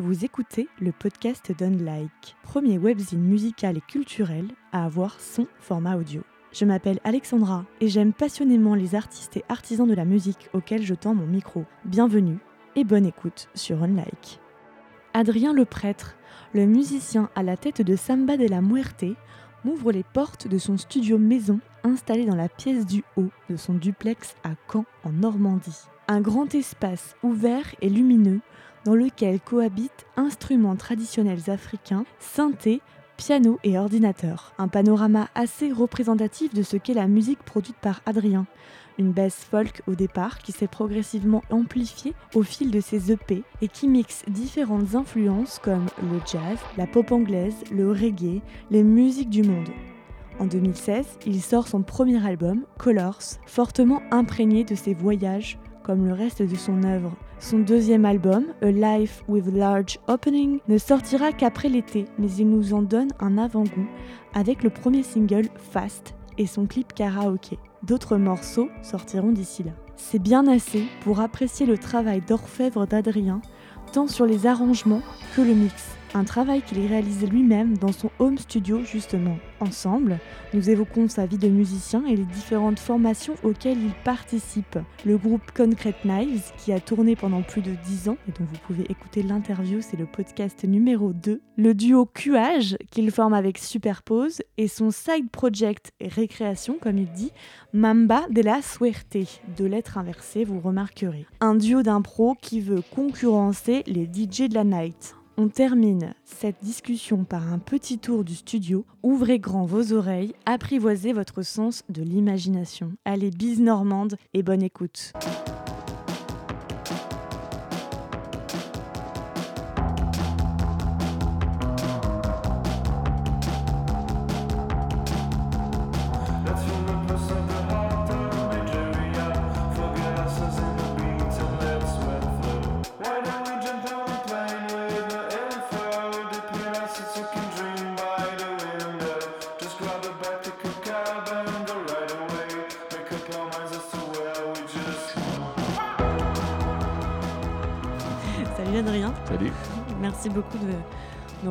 Vous écoutez le podcast d'Unlike, premier webzine musical et culturel à avoir son format audio. Je m'appelle Alexandra et j'aime passionnément les artistes et artisans de la musique auxquels je tends mon micro. Bienvenue et bonne écoute sur Unlike. Adrien le prêtre, le musicien à la tête de Samba de la Muerte, m'ouvre les portes de son studio maison installé dans la pièce du haut de son duplex à Caen en Normandie. Un grand espace ouvert et lumineux dans lequel cohabitent instruments traditionnels africains, synthés, piano et ordinateur. Un panorama assez représentatif de ce qu'est la musique produite par Adrien. Une basse folk au départ qui s'est progressivement amplifiée au fil de ses EP et qui mixe différentes influences comme le jazz, la pop anglaise, le reggae, les musiques du monde. En 2016, il sort son premier album, Colors, fortement imprégné de ses voyages comme le reste de son œuvre. Son deuxième album, A Life with Large Opening, ne sortira qu'après l'été, mais il nous en donne un avant-goût avec le premier single Fast et son clip karaoké. D'autres morceaux sortiront d'ici là. C'est bien assez pour apprécier le travail d'orfèvre d'Adrien, tant sur les arrangements que le mix un travail qu'il réalise lui-même dans son home studio justement. Ensemble, nous évoquons sa vie de musicien et les différentes formations auxquelles il participe. Le groupe Concrete Knives, qui a tourné pendant plus de 10 ans et dont vous pouvez écouter l'interview, c'est le podcast numéro 2. Le duo QH qu'il forme avec Superpose et son side project Récréation, comme il dit, Mamba de la Suerte, de lettres inversées, vous remarquerez. Un duo d'impro qui veut concurrencer les DJ de la night. On termine cette discussion par un petit tour du studio. Ouvrez grand vos oreilles, apprivoisez votre sens de l'imagination. Allez, bise normande et bonne écoute.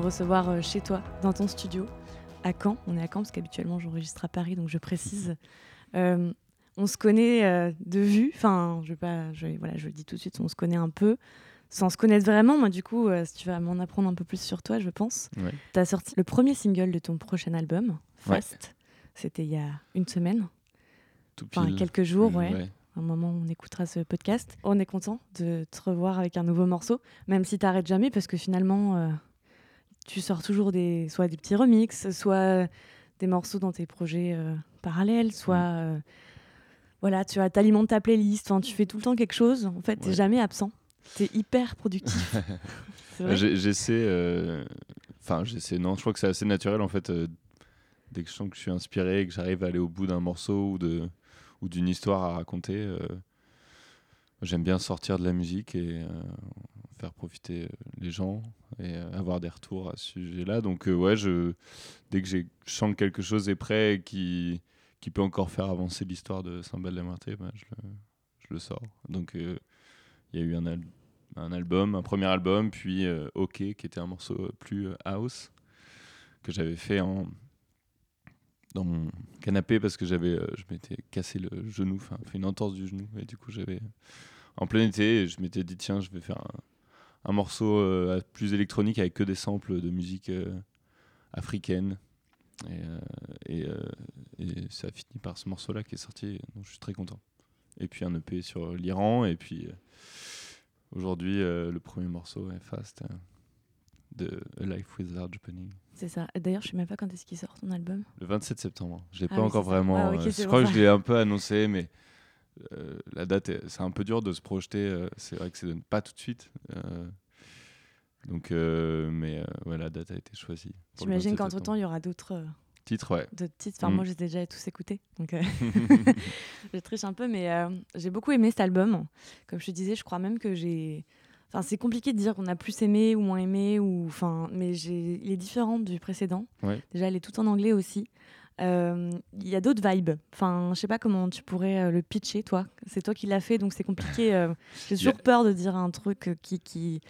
Recevoir euh, chez toi, dans ton studio, à Caen. On est à Caen parce qu'habituellement j'enregistre à Paris, donc je précise. Euh, on se connaît euh, de vue, enfin, je, pas, je, voilà, je le dis tout de suite, on se connaît un peu, sans se connaître vraiment. Moi, du coup, si tu vas m'en apprendre un peu plus sur toi, je pense. Tu as sorti le premier single de ton prochain album, Fast. C'était il y a une semaine. Tout Enfin, quelques jours, ouais un moment où on écoutera ce podcast. On est content de te revoir avec un nouveau morceau, même si tu n'arrêtes jamais, parce que finalement, euh, tu sors toujours des, soit des petits remixes, soit des morceaux dans tes projets euh, parallèles, soit mm. euh, voilà, tu alimentes ta playlist, tu fais tout le temps quelque chose. En fait, tu n'es jamais absent. Tu es hyper productif. j'essaie, enfin, j'essaie, non, je crois que c'est assez naturel en fait. dès que je sens que je suis inspiré et que j'arrive à aller au bout d'un morceau ou de ou d'une histoire à raconter. Euh, j'aime bien sortir de la musique et euh, faire profiter euh, les gens et avoir des retours à ce sujet-là. Donc ouais, je, dès que je sens que quelque chose est prêt qui, qui peut encore faire avancer l'histoire de Saint-Bel-de-Marté, bah, je, je, le, sors. Donc il y a eu un, un, album, un premier album, puis OK, qui était un morceau plus house, que j'avais fait en, dans mon canapé parce que j'avais, euh, je m'étais cassé le genou, enfin fait une entorse du genou et du coup j'avais en plein été, je m'étais dit tiens je vais faire un, morceau euh, plus électronique avec que des samples de musique euh, africaine et, et, ça a fini par ce morceau là qui est sorti donc je suis très content. Et puis un EP sur l'Iran et puis aujourd'hui le premier morceau est Fast de A Life with Large Opening. C'est ça. D'ailleurs, je sais même pas quand est-ce qu'il sort ton album. Le 27 septembre. Je l'ai ah pas encore vraiment. Ah, euh, je crois que je l'ai un peu annoncé, mais euh, la date, c'est un peu dur de se projeter. Euh, c'est vrai que c'est pas tout de suite. donc, mais ouais, la date a été choisie. J'imagine qu'entre temps, il y aura d'autres. Titres, ouais. D'autres titres. Enfin, moi, mm. j'ai déjà tous écoutés. Donc, je triche un peu, mais j'ai beaucoup aimé cet album. Comme je te disais, je crois même que j'ai Enfin, c'est compliqué de dire qu'on a plus aimé ou moins aimé, ou, enfin, mais il est différent du précédent. Déjà, elle est tout en anglais aussi. Euh, il y a d'autres vibes. Enfin, je sais pas comment tu pourrais euh, le pitcher, toi. C'est toi qui l'as fait, donc c'est compliqué. Euh, j'ai toujours peur de dire un truc qui, qui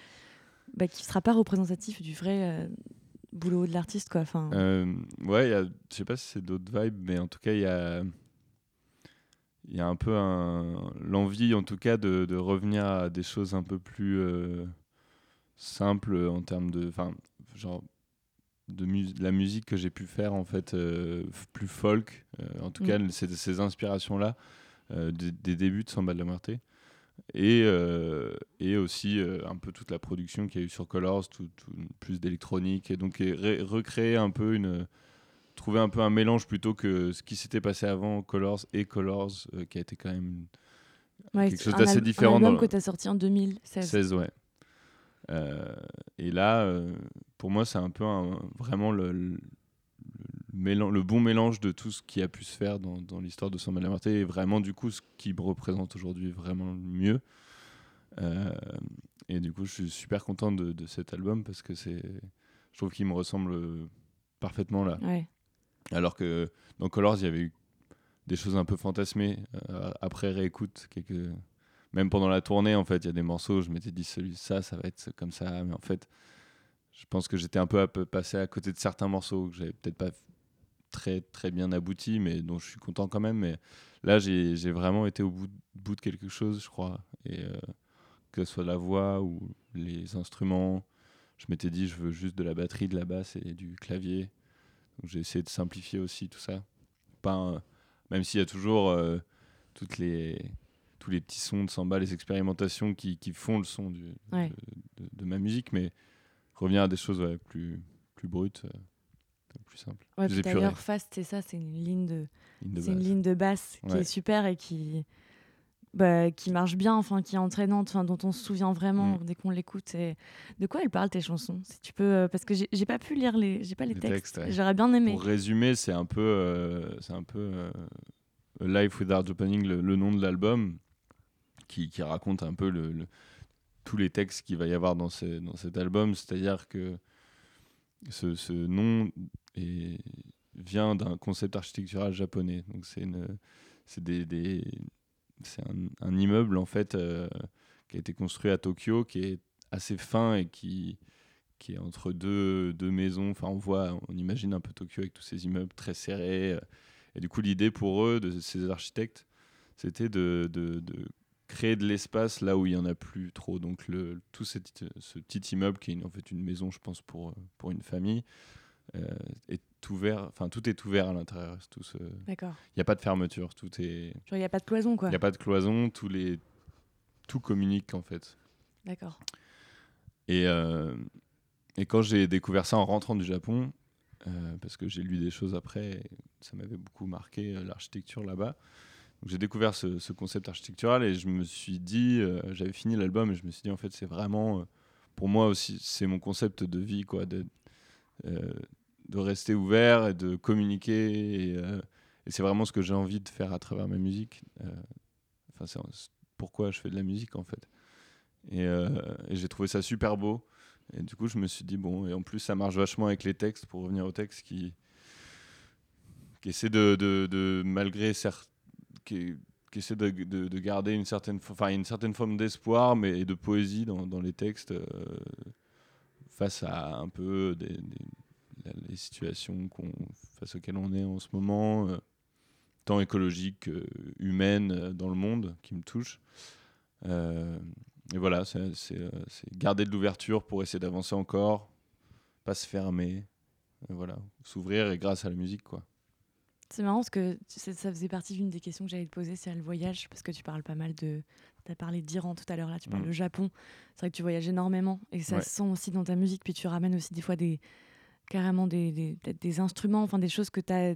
bah, qui sera pas représentatif du vrai boulot de l'artiste, quoi. Enfin... ouais, je sais pas si c'est d'autres vibes, mais en tout cas, il y a il y a un peu un, l'envie, en tout cas, de, de, revenir à des choses un peu plus euh, simples en termes de. Enfin, genre. De la musique que j'ai pu faire en fait euh, plus folk euh, en tout cas mm. ces, ces inspirations là des, des, débuts de Samba de la Muerte et, et aussi un peu toute la production qu'il y a eu sur Colors tout, plus d'électronique et donc recréer un peu une trouver un peu un mélange plutôt que ce qui s'était passé avant Colors et Colors, euh, qui a été quand même quelque chose d'assez différent. Un album que tu as sorti en 2016. 16, ouais. Euh, et là, euh, pour moi, c'est un peu vraiment le, le, le, bon mélange de tout ce qui a pu se faire dans, dans l'histoire de Samba la et vraiment, du coup, ce qui me représente aujourd'hui vraiment mieux. et du coup, je suis super content de, de cet album parce que c'est, je trouve qu'il me ressemble parfaitement là. Ouais. Alors que dans Colors, il y avait eu des choses un peu fantasmées. Euh, après réécoute, quelques... même pendant la tournée, en fait, il y a des morceaux, je m'étais dit, celui ça, ça va être comme ça. Mais en fait, je pense que j'étais un peu, passé à côté de certains morceaux que j'avais peut-être pas très, très bien aboutis, mais dont je suis content quand même. Mais là, j'ai vraiment été au bout, bout, de quelque chose, je crois. Et euh, que ce soit la voix ou les instruments, je m'étais dit, je veux juste de la batterie, de la basse et du clavier j'ai essayé de simplifier aussi tout ça. Pas même s'il y a toujours euh, toutes les, tous les petits sons de samba, les expérimentations qui, qui font le son du, de, ma musique, mais revenir à des choses plus, plus brutes, euh, plus simples. Ouais, D'ailleurs, Fast, c'est ça, c'est une ligne de, c'est une ligne de basse qui est super et qui, bah, qui marche bien, enfin qui est entraînante, enfin dont on se souvient vraiment mm. dès qu'on l'écoute. Et de quoi elles parlent tes chansons? Si tu peux, euh, parce que j'ai pas pu lire les, j'ai pas les, textes. J'aurais bien aimé. Pour résumer, c'est un peu, euh, c'est un peu euh, Life Without Opening, le, le nom de l'album, qui, raconte un peu tous les textes qu'il va y avoir dans, cet album. C'est-à-dire que ce, nom vient d'un concept architectural japonais. Donc c'est un, immeuble en fait euh, qui a été construit à Tokyo, qui est assez fin et qui, est entre deux, maisons. Enfin, on voit, on imagine un peu Tokyo avec tous ces immeubles très serrés. Et du coup, l'idée pour eux, de ces architectes, c'était de, créer de l'espace là où il y en a plus trop. Donc, le, tout ce petit immeuble qui est en fait une maison, je pense, pour, pour une famille, euh, est ouvert, enfin tout est ouvert à l'intérieur. Tout ce... D'accord. Il n'y a pas de fermeture, tout est. il n'y a pas de cloison quoi. Il n'y a pas de cloison, tous les, tout communique en fait. D'accord. Et euh, et quand j'ai découvert ça en rentrant du Japon, euh, parce que j'ai lu des choses après, ça m'avait beaucoup marqué l'architecture là-bas. J'ai découvert ce, concept architectural et je me suis dit, j'avais fini l'album et je me suis dit en fait c'est vraiment, pour moi aussi, c'est mon concept de vie quoi, de, de rester ouvert et de communiquer. Euh, et, c'est vraiment ce que j'ai envie de faire à travers ma musique. Euh, enfin, c'est pourquoi je fais de la musique en fait. Euh, et, j'ai trouvé ça super beau. Et du coup, je me suis dit, bon, et en plus, ça marche vachement avec les textes, pour revenir aux textes, qui, qui essaient de, de, de malgré certes, qui, essaie de, de, garder une certaine, enfin, une certaine forme d'espoir mais et de poésie dans, les textes face à un peu des, les situations face auxquelles on est en ce moment, euh, tant écologiques que humaines euh, dans le monde, qui me touchent. Euh, et voilà, c'est garder de l'ouverture pour essayer d'avancer encore, pas se fermer, voilà, s'ouvrir et grâce à la musique, quoi. C'est marrant parce que ça faisait partie d'une des questions que j'allais te poser, c'est le voyage, parce que tu parles pas mal de. Tu as parlé d'Iran tout à l'heure, là, tu parles mm. de Japon. C'est vrai que tu voyages énormément et ça se sent aussi dans ta musique, puis tu ramènes aussi des fois des, carrément des, des, des, instruments, enfin des choses que tu as,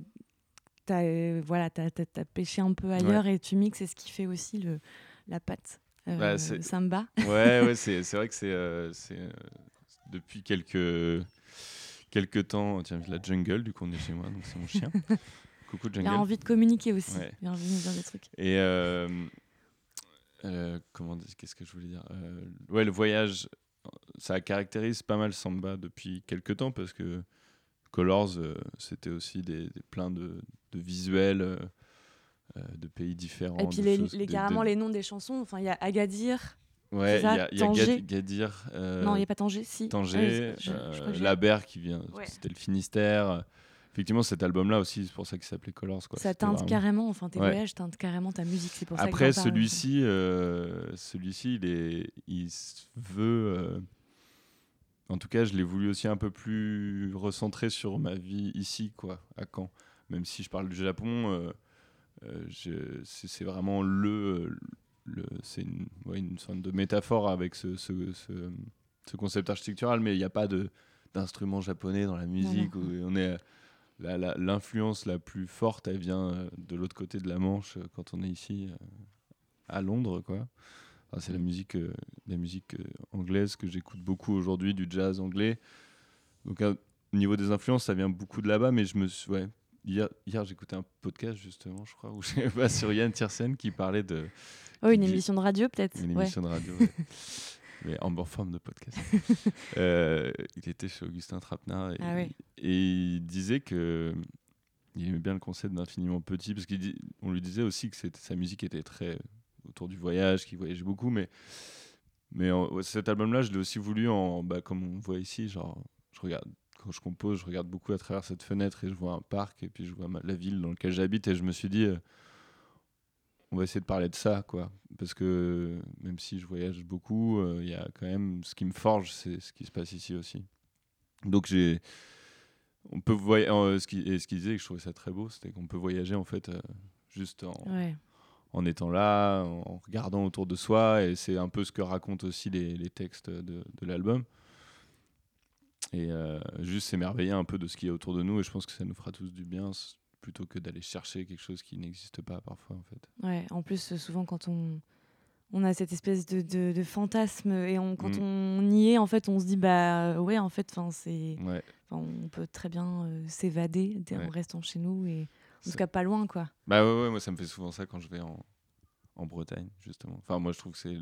as, euh, voilà, as, pêché un peu ailleurs et tu mixes, c'est ce qui fait aussi le, la patte euh, bah, samba. Ouais, ouais c'est vrai que c'est euh, depuis quelques, quelques temps, tiens, la jungle, du coup on est chez moi, donc c'est mon chien. Coucou jungle. Il a envie de communiquer aussi, il a envie de dire des trucs. Et comment qu'est-ce que je voulais dire Ouais, le voyage ça caractérise pas mal Samba depuis quelques temps parce que Colors, euh, c'était aussi des, plein de, visuels euh, euh, de pays différents. Et puis les, carrément les noms des chansons. Enfin, il y a Agadir, Ouais, il y a, y a Tanger. Gad- Gadir. euh, Non, il n'y a pas Tanger, si. Tanger, je- je euh, j'ai- Labert qui vient, Ouais. c'était le Finistère. Effectivement, cet album-là aussi, c'est pour ça qu'il s'appelait Colors. Quoi. Ça teinte vraiment- carrément, enfin tes Ouais. voyages teintent carrément ta musique, c'est pour Après, celui-ci, euh, celui-ci, il, est, il veut. euh, en tout cas, je l'ai voulu aussi un peu plus recentré sur ma vie ici, quoi, à Caen. Même si je parle du Japon, euh, euh, je- c'est vraiment le. le c'est une, ouais, une sorte de métaphore avec ce, ce, ce- ce concept architectural, mais il n'y a pas de d'instruments japonais dans la musique. où on est la- l'influence la, plus forte, elle vient euh, de l'autre côté de la Manche euh, quand on est ici euh, à Londres, quoi. Enfin, c'est la musique, la musique anglaise que j'écoute beaucoup aujourd'hui, du jazz anglais. Donc au niveau des influences, ça vient beaucoup de là-bas, mais je me suis, ouais, hier, hier j'écoutais un podcast justement, je crois, où pas sur Yann Tiersen qui parlait de Oh, une émission de radio peut-être une ouais. émission de radio, ouais. Mais en bonne forme de podcast. Euh, il était chez Augustin Trapenard et, Ah ouais. et il disait que il aimait bien le concept d'infiniment petit parce qu'on lui disait aussi que sa musique était très autour du voyage, qu'il voyageait beaucoup, mais mais en- ouais, cet album-là, je l'ai aussi voulu en bah, comme on voit ici, genre je regarde quand je compose, je regarde beaucoup à travers cette fenêtre et je vois un parc et puis je vois ma- la ville dans laquelle j'habite et je me suis dit euh, on va essayer de parler de ça, quoi. Parce que même si je voyage beaucoup, euh, il y a quand même ce qui me forge, c'est ce qui se passe ici aussi. Donc j'ai, on peut voyager. ce qui et ce qu'il disait, que je trouvais ça très beau, c'était qu'on peut voyager en fait euh, juste en, Ouais. en étant là, en regardant autour de soi, et c'est un peu ce que racontent aussi les, les textes de, de l'album. Et euh, juste s'émerveiller un peu de ce qui est autour de nous, et je pense que ça nous fera tous du bien, plutôt que d'aller chercher quelque chose qui n'existe pas parfois en fait. Ouais, en plus, euh, souvent, quand on, on a cette espèce de, de, de fantasme et on, quand Mm. on y est, en fait, on se dit, bah ouais, en fait, enfin, c'est, Ouais. on peut très bien euh, s'évader Ouais. en restant chez nous et en tout cas pas loin, quoi. Bah ouais, ouais, moi ça me fait souvent ça quand je vais en, en Bretagne, justement. Enfin, moi je trouve que c'est.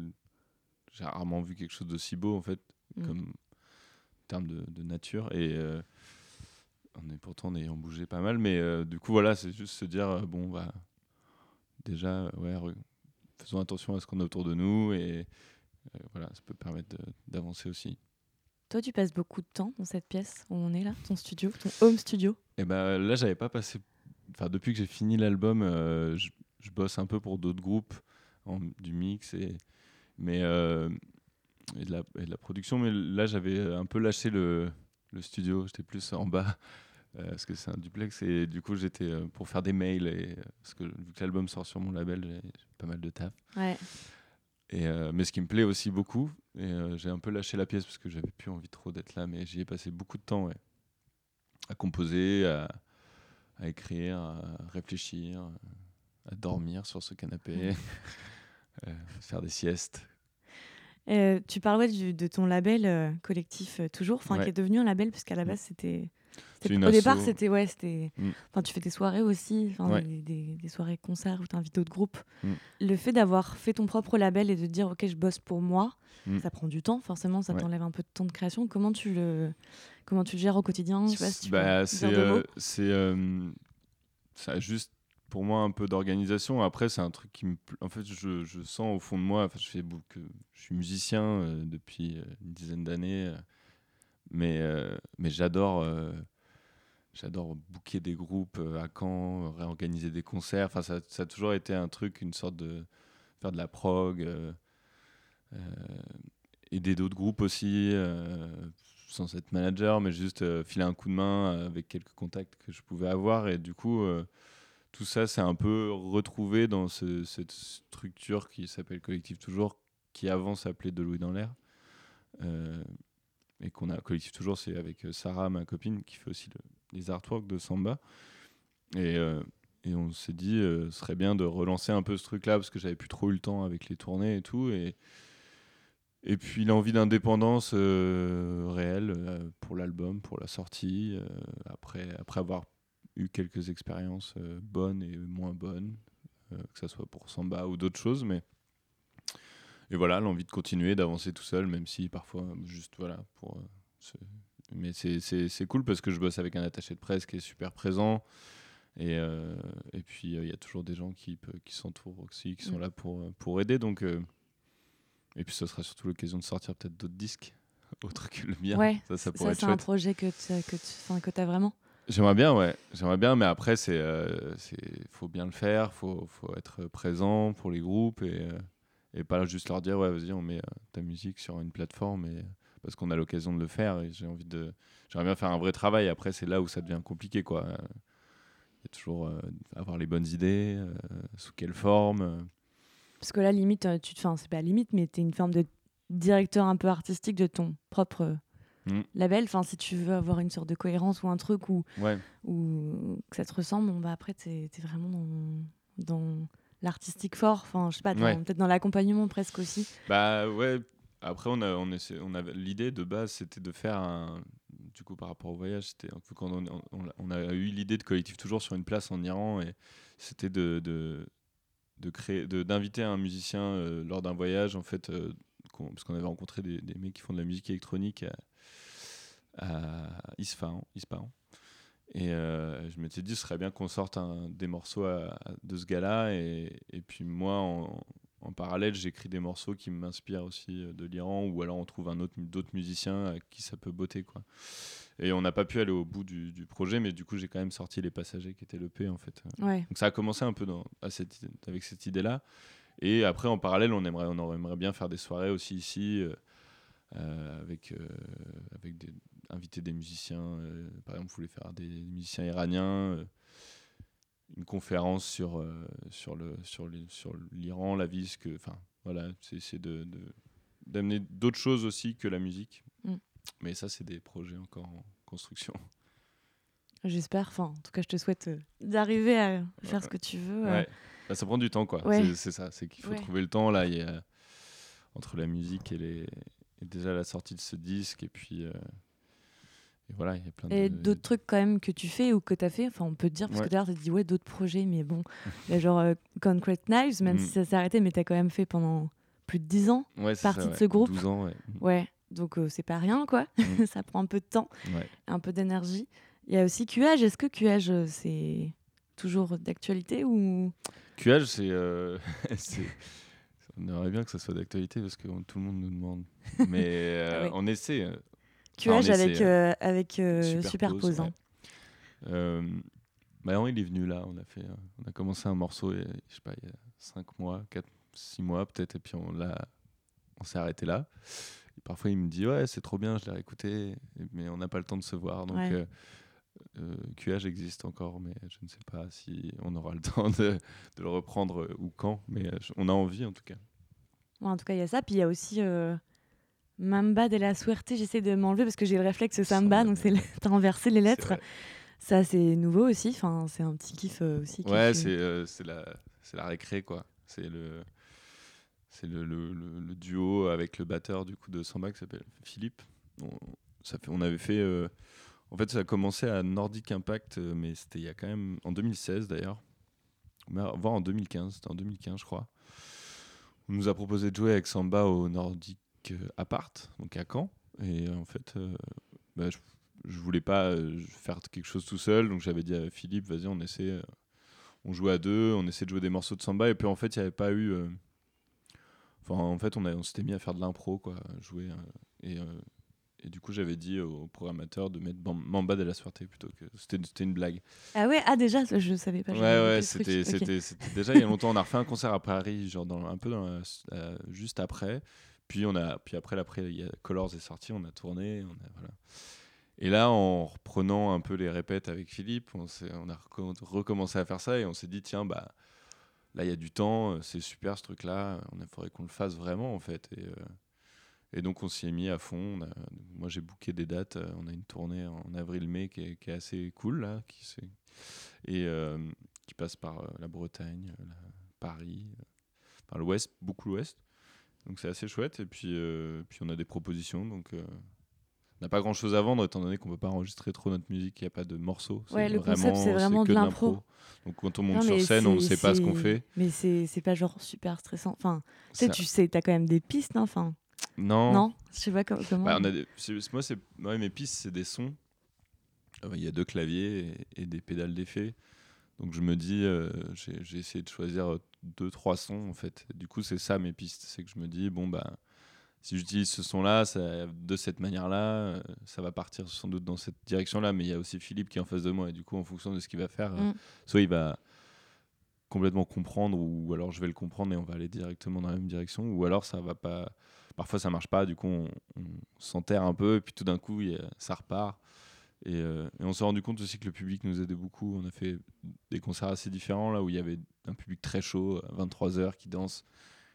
J'ai rarement vu quelque chose d'aussi beau, en fait, Mm. comme en termes de, de nature. Et euh, est pourtant en ayant bougé pas mal, mais euh, du coup, voilà, c'est juste se dire, euh, bon, bah, déjà, euh, ouais, faisons attention à ce qu'on a autour de nous, et euh, voilà, ça peut permettre d'avancer aussi. Toi, tu passes beaucoup de temps dans cette pièce où on est là, ton studio, ton home studio? Et ben là, j'avais pas passé. Enfin, depuis que j'ai fini l'album, je, je bosse un peu pour d'autres groupes, en- du mix et mais et, de la, et de la production. Mais là, j'avais un peu lâché le, le studio. J'étais plus en bas parce que c'est un duplex et du coup, j'étais euh, pour faire des mails et euh, parce que vu que l'album sort sur mon label, j'ai pas mal de taf. Ouais. Et euh, mais ce qui me plaît aussi beaucoup, et euh, j'ai un peu lâché la pièce parce que j'avais plus envie trop d'être là, mais j'y ai passé beaucoup de temps, ouais. à composer, à, à écrire, à réfléchir, à dormir sur ce canapé, euh, faire des siestes. Euh, tu parles ouais, du- de ton label euh, collectif euh, toujours, enfin Ouais. qui est devenu un label puisqu'à la Mm. base c'était. Une Au départ asso. c'était ouais c'était. Mm. Enfin tu fais des soirées aussi, enfin Ouais. des, des- des soirées concerts où tu invites d'autres groupes. Mm. Le fait d'avoir fait ton propre label et de dire ok je bosse pour moi, Mm. ça prend du temps forcément, ça Ouais. t'enlève un peu de temps de création. Comment tu le comment tu le gères au quotidien? Je sais pas si tu peux Bah, c'est euh, euh, ça a juste pour moi un peu d'organisation. Après, c'est un truc qui me en fait je, je sens au fond de moi. Enfin, je fais beaucoup, je suis musicien euh, depuis euh, une dizaine d'années, euh, mais euh, mais j'adore euh, j'adore booker des groupes euh, à Caen, réorganiser des concerts. Enfin, ça, ça a toujours été un truc, une sorte de faire de la prog. aider d'autres groupes aussi, sans être manager, mais juste filer un coup de main avec quelques contacts que je pouvais avoir. Et du coup, tout ça, c'est un peu retrouvé dans ce- cette structure qui s'appelle Collectif Toujours, qui avant s'appelait De Louis dans l'air. Et qu'on a Collectif Toujours, c'est avec euh, Sarah, ma copine, qui fait aussi le- les artworks de Samba. Et, euh, et on s'est dit, euh, ce serait bien de relancer un peu ce truc-là, parce que j'avais plus trop eu le temps avec les tournées et tout. Et, et puis l'envie d'indépendance réelle pour l'album, pour la sortie, après, après avoir eu quelques expériences bonnes et moins bonnes, que ce soit pour Samba ou d'autres choses. Mais... Et voilà, l'envie de continuer, d'avancer tout seul, même si parfois, juste voilà, pour... euh, se- Mais c'est- cool parce que je bosse avec un attaché de presse qui est super présent. Et, euh, et puis, euh, il y a toujours des gens qui, qui s'entourent aussi, qui sont Mm. là pour, euh, pour aider. Donc, Et puis ce sera surtout l'occasion de sortir peut-être d'autres disques, autres que le mien. Ouais, ça, ça ça, pourrait c'est être un projet que tu que tu as vraiment? J'aimerais bien, ouais. J'aimerais bien, mais après, c'est, euh, faut bien le faire, faut, faut être présent pour les groupes et, euh, et pas juste leur dire, ouais, vas-y, on met euh, ta musique sur une plateforme et, parce qu'on a l'occasion de le faire et j'ai envie de, j'aimerais bien faire un vrai travail. Après, c'est là où ça devient compliqué, quoi. Euh, Il y a toujours euh, avoir les bonnes idées, euh, sous quelle forme. Parce que là, limite, tu te. Enfin, c'est pas limite, mais tu es une forme de directeur un peu artistique de ton propre euh, Mm. label. Enfin, si tu veux avoir une sorte de cohérence ou un truc où, Ouais, où que ça te ressemble, bon, bah après, tu es, vraiment dans, dans l'artistique fort. Enfin, je sais pas, Ouais. peut-être dans l'accompagnement presque aussi. Bah ouais. Après, on a, on essaie- on avait l'idée de base, c'était de faire un. Du coup, par rapport au voyage, c'était un peu quand on, on, on a eu l'idée de collectif toujours sur une place en Iran et c'était de, de, de créer, d'inviter un musicien euh, lors d'un voyage en fait, euh, parce qu'on avait rencontré des, des mecs qui font de la musique électronique à, à Isfahan, Ispahan. Et euh, je m'étais dit, ce serait bien qu'on sorte un- des morceaux à- à- de ce gars-là. Et, et puis moi, en, en parallèle, j'écris des morceaux qui m'inspirent aussi euh, de l'Iran, ou alors on trouve un autre, d'autres musiciens à qui ça peut botter. Quoi. Et on n'a pas pu aller au bout du, du projet, mais du coup, j'ai quand même sorti Les Passagers, qui était l'EP en fait. Ouais. Donc ça a commencé un peu dans, à cette, idée- avec cette idée-là. Et après, en parallèle, on aimerait, on aimerait bien faire des soirées aussi ici, euh, euh, avec, euh, avec des, inviter des musiciens. euh, par exemple, on voulait faire des musiciens iraniens, euh, une conférence sur, euh, sur, le, sur, l'Iran, la vie, ce que, enfin, voilà, c'est de, d'amener d'autres choses aussi que la musique. Mm. Mais ça, c'est des projets encore en construction. J'espère. Enfin, en tout cas, je te souhaite euh, d'arriver à faire ce que tu veux. euh. Ouais. Bah, ça prend du temps, quoi. Ouais. C'est, ça, c'est qu'il faut Ouais. trouver le temps. Là, il y a, entre la musique et, les, et déjà la sortie de ce disque, et puis. Et voilà, il y a plein Et de. d'autres trucs quand même que tu fais ou que tu as fait, enfin on peut te dire, parce Ouais. que d'ailleurs tu as dit ouais d'autres projets, mais bon, il y a genre euh, Concrete Knives, même Mm. si ça s'est arrêté, mais tu as quand même fait pendant plus de 10 ans. ouais, partie ça, de ouais. ce groupe. 12 ans, ouais. Donc euh, c'est pas rien quoi, Mm. ça prend un peu de temps, un peu d'énergie. Il y a aussi QH, est-ce que QH euh, c'est toujours d'actualité ou? QH, c'est. euh, on aimerait bien que ça soit d'actualité parce que on- tout le monde nous demande. Mais euh, Ah on essaie. Euh, QH Enfin, on avec, euh, avec euh, Superpose, hein. ouais. Euh, bah il est venu là. On a fait, euh, on a commencé un morceau, il y a, je sais pas, il y a 5 mois, 4, 6 mois peut-être, et puis on l'a, on s'est arrêté là. Et parfois il me dit ouais, c'est trop bien, je l'ai réécouté, mais on n'a pas le temps de se voir. Donc Ouais. euh, euh, QH existe encore, mais je ne sais pas si on aura le temps de, de le reprendre euh, ou quand. Mais euh, on a envie en tout cas. Ouais, en tout cas, il y a ça. Puis il y a aussi euh, Mamba de la Suerte. J'essaie de m'enlever parce que j'ai le réflexe Samba, donc c'est renversé les lettres. Ça, c'est nouveau aussi. Enfin, c'est un petit kiff euh, aussi. Ouais, c'est euh, c'est la, c'est la récré, quoi. C'est le, c'est le, le, duo avec le batteur du coup de Samba qui s'appelle Philippe. On, ça fait, on avait fait. euh, en fait, ça a commencé à Nordic Impact, mais c'était il y a quand même. En 2016 d'ailleurs. Voire en 2015, c'était en 2015, je crois. On nous a proposé de jouer avec Samba au Nordic euh, Apart, donc à Caen. Et euh, en fait, euh, bah, je, je voulais pas euh, faire quelque chose tout seul, donc j'avais dit à Philippe, vas-y, on essaie. on jouait à deux, on essayait de jouer des morceaux de samba, et puis en fait, il n'y avait pas eu. Enfin, en fait, on, a- on s'était mis à faire de l'impro, quoi, à jouer. et, et du coup, j'avais dit au programmateur de mettre Mamba de la Suerte plutôt que. C'était une blague. Ah ouais, ah déjà, je savais pas. Ouais, ouais, c'était Ok. c'était- c'était déjà il y a longtemps. On a refait un concert à Paris, genre dans, un peu dans la- euh, juste après. Puis, on a, puis après, après Colors est sorti, on a tourné. On a, voilà. Et là, en reprenant un peu les répètes avec Philippe, on, a reco- recommencé à faire ça et on s'est dit, tiens, bah, là, il y a du temps, euh, c'est super ce truc-là, il faudrait qu'on le fasse vraiment, en fait. Et, euh, donc, on s'y est mis à fond. Moi, j'ai booké des dates. euh, On a une tournée en avril-mai qui est, assez cool, là, qui, et qui passe par la Bretagne, Paris, enfin l'Ouest, beaucoup l'Ouest. Donc, c'est assez chouette. Et puis, euh, puis on a des propositions. Donc, euh, on n'a pas grand chose à vendre étant donné qu'on peut pas enregistrer trop notre musique, il n'y a pas de morceaux. Ouais, le concept, c'est vraiment de l'impro. Donc quand on monte Non, sur scène, on ne sait pas ce qu'on fait. Mais c'est pas genre super stressant. Enfin, tu sais, tu sais, t'as quand même des pistes, hein, Enfin, Non. non, je sais pas co- comment. Bah, on a des- c'est- Moi, c'est ouais, mes pistes, c'est des sons. Euh, Il y a deux claviers et, et des pédales d'effet. Donc je me dis, euh, j'ai essayé de choisir euh, deux, trois sons en fait. Du coup, c'est ça mes pistes. C'est que je me dis, bon, bah, si j'utilise ce son-là, de cette manière-là, euh, ça va partir sans doute dans cette direction-là. Mais il y a aussi Philippe qui est en face de moi. Et du coup, en fonction de ce qu'il va faire, euh, mm. soit il va complètement comprendre, ou alors je vais le comprendre et on va aller directement dans la même direction, ou alors ça va pas. Parfois, ça marche pas. Du coup, on, s'enterre un peu, et puis tout d'un coup, ça repart. Euh, et, on s'est rendu compte aussi que le public nous aidait beaucoup. On a fait des concerts assez différents, là où il y avait un public très chaud, à 23h, qui danse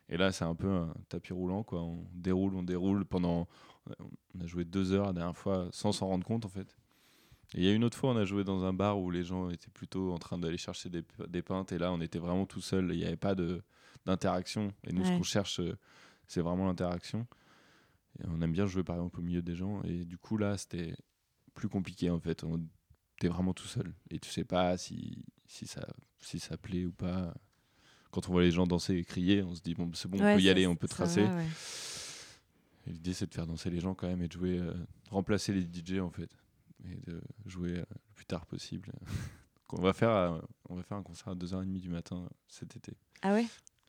et là, c'est un peu un tapis roulant, quoi. On déroule, on déroule pendant. On a joué deux heures la dernière fois sans s'en rendre compte, en fait. Et il y a une autre fois, on a joué dans un bar où les gens étaient plutôt en train d'aller chercher des, des, pintes, et là, on était vraiment tout seul. Il n'y avait pas d'interaction. Et nous, ce qu'on cherche, c'est vraiment l'interaction. Et on aime bien jouer, par exemple, au milieu des gens. Et du coup, là, c'était plus compliqué, en fait. T'es vraiment tout seul. Et tu sais pas si, si, ça, si ça plaît ou pas quand on voit les gens danser et crier, on se dit bon, c'est bon, on peut y aller, on peut tracer. L'idée, c'est de faire danser les gens quand même et de jouer, euh, remplacer les DJ en fait, et de jouer euh, le plus tard possible. on va faire, euh, on va faire un concert à 2h30 du matin cet été. Ah ouais?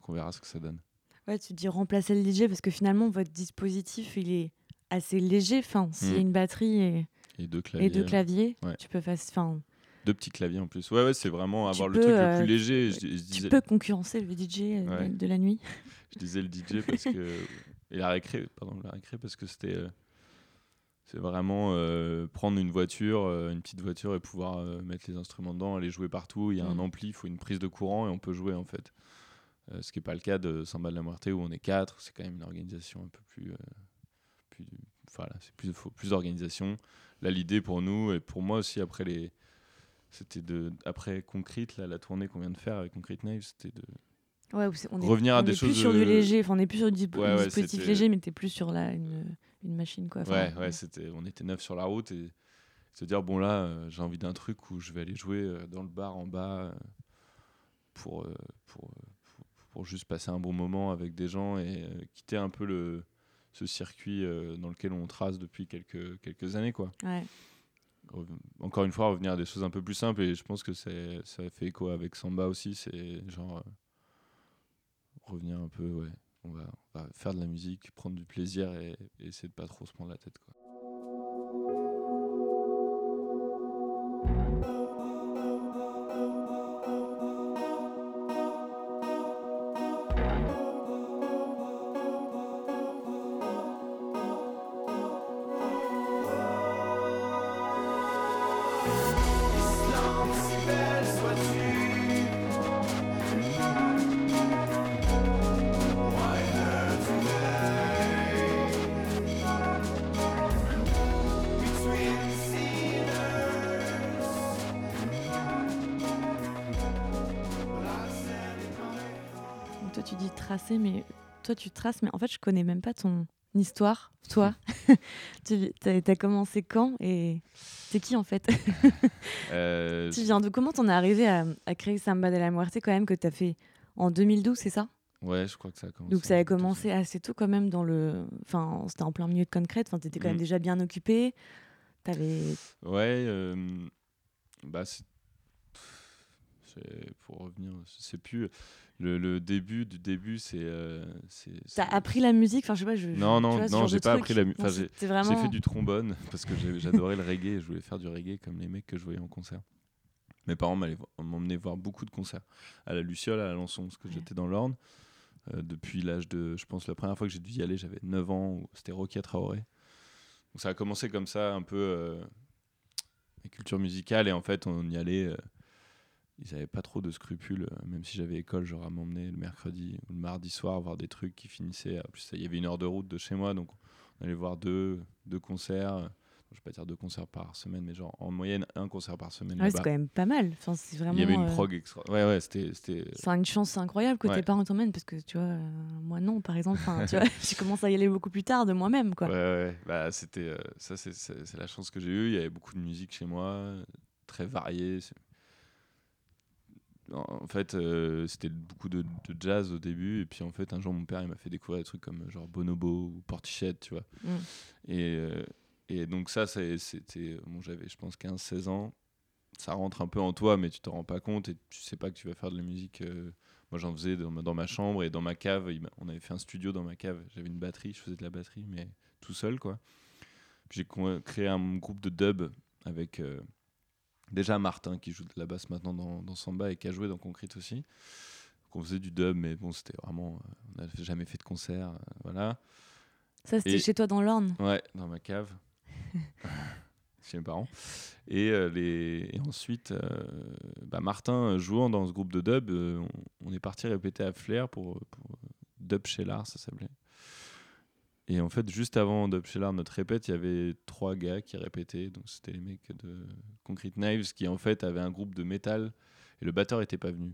On verra ce que ça donne. Ouais, tu dis remplacer le DJ parce que finalement votre dispositif il est assez léger. Enfin, s'il y a mm. une batterie et, et deux claviers, et deux claviers tu peux faire. Enfin, deux petits claviers en plus. Ouais, ouais, c'est vraiment avoir le truc le plus euh, léger. tu peux concurrencer le DJ euh, de la nuit. je disais le DJ parce que. Et la récré, pardon, la récré parce que c'était. Euh, c'est vraiment prendre une voiture, une petite voiture et pouvoir mettre les instruments dedans, aller jouer partout. Il y a un mm. ampli, il faut une prise de courant et on peut jouer en fait. ce qui n'est pas le cas de Samba de la Muerte où on est quatre. C'est quand même une organisation un peu plus. plus voilà, c'est plus, faut plus d'organisation. Là, l'idée pour nous et pour moi aussi, après les c'était de après Concrete là, la tournée qu'on vient de faire avec Concrete Knife c'était de ouais, on est, revenir à des choses plus sur du léger enfin, on est plus sur du dispositif léger mais t'es plus sur la une, une machine quoi. Ouais ouais c'était on était neuf sur la route et se dire bon là euh, j'ai envie d'un truc où je vais aller jouer euh, dans le bar en bas euh, pour, pour, pour, juste passer un bon moment avec des gens et quitter un peu le ce circuit dans lequel on trace depuis quelques quelques années quoi ouais encore une fois, revenir à des choses un peu plus simples. Et je pense que ça fait écho avec Samba aussi. C'est genre euh, revenir un peu, ouais. On va, on va, faire de la musique, prendre du plaisir et, et essayer de pas trop se prendre la tête. Quoi. Mais toi, tu traces, mais en fait, je connais même pas ton histoire, toi. tu as, commencé quand et c'est qui en fait? Euh, Tu viens de comment t'en es arrivé à, créer Samba de la Muerte quand même que tu as fait en 2012, c'est ça? Ouais, je crois que ça a commencé. Donc ça a commencé assez tôt quand même dans le. Enfin, c'était en plein milieu de concrète. Enfin, t'étais quand même mm. déjà bien occupé. T'avais. Ouais. Euh... Bah, pour revenir, sais plus le, début du début, c'est. Euh, T'as appris la musique? Enfin, je sais pas. Je, non, non, non, j'ai pas appris la musique. j'ai vraiment... fait du trombone parce que j'adorais le reggae je voulais faire du reggae comme les mecs que je voyais en concert. Mes parents m'emmenaient voir beaucoup de concerts à la Luciole, à Alençon, parce que j'étais dans l'Orne. Euh, depuis l'âge de. Je pense la première fois que j'ai dû y aller, j'avais 9 ans, c'était Rocky à Traoré. Donc ça a commencé comme ça, un peu. Euh, culture musicale, et en fait, on y allait. Euh, ils n'avaient pas trop de scrupules, euh, même si j'avais école, genre à m'emmener le mercredi ou le mardi soir voir des trucs qui finissaient. En plus, il y avait une heure de route de chez moi, donc on allait voir deux, deux concerts. Je vais pas dire deux concerts par semaine, mais genre en moyenne un concert par semaine. c'est quand même pas mal. Enfin, c'est vraiment. Il y avait une euh, prog extra. Ouais, ouais, c'était. C'est une chance incroyable que tes parents t'emmènent parce que tu vois, euh, moi non, par exemple. tu vois, j'ai commencé à y aller beaucoup plus tard de moi-même, quoi. Ouais, ouais. Bah, c'était ça, c'est la chance que j'ai eue. Il y avait beaucoup de musique chez moi, très variée en fait, euh, c'était beaucoup de, jazz au début. Et puis, en fait, un jour, mon père, il m'a fait découvrir des trucs comme genre Bonobo ou Portichette, tu vois. Mm. Et, euh, et, donc, ça, c'était. Bon, j'avais, je pense, 15-16 ans. Ça rentre un peu en toi, mais tu te rends pas compte et tu sais pas que tu vas faire de la musique euh, moi j'en faisais dans ma, dans ma chambre et dans ma cave. on avait fait un studio dans ma cave. J'avais une batterie, je faisais de la batterie, mais tout seul quoi. Puis J'ai créé un groupe de dub avec déjà Martin qui joue de la basse maintenant dans, dans Samba et qui a joué dans Concrete aussi. Donc on faisait du dub, mais bon, c'était vraiment. euh, on n'avait jamais fait de concert, euh, voilà. Ça, c'était Et- chez toi dans l'Orne. Ouais, dans ma cave. Chez mes parents. Et, euh, les... et ensuite, euh, bah, Martin, euh, jouant dans ce groupe de dub, euh, on, on est parti répéter à Flair pour, pour euh, Dub chez l'art, ça s'appelait. Et en fait, juste avant Dub notre répète, il y avait trois gars qui répétaient. Donc c'était les mecs de Concrete Knives qui en fait avaient un groupe de métal et le batteur était pas venu.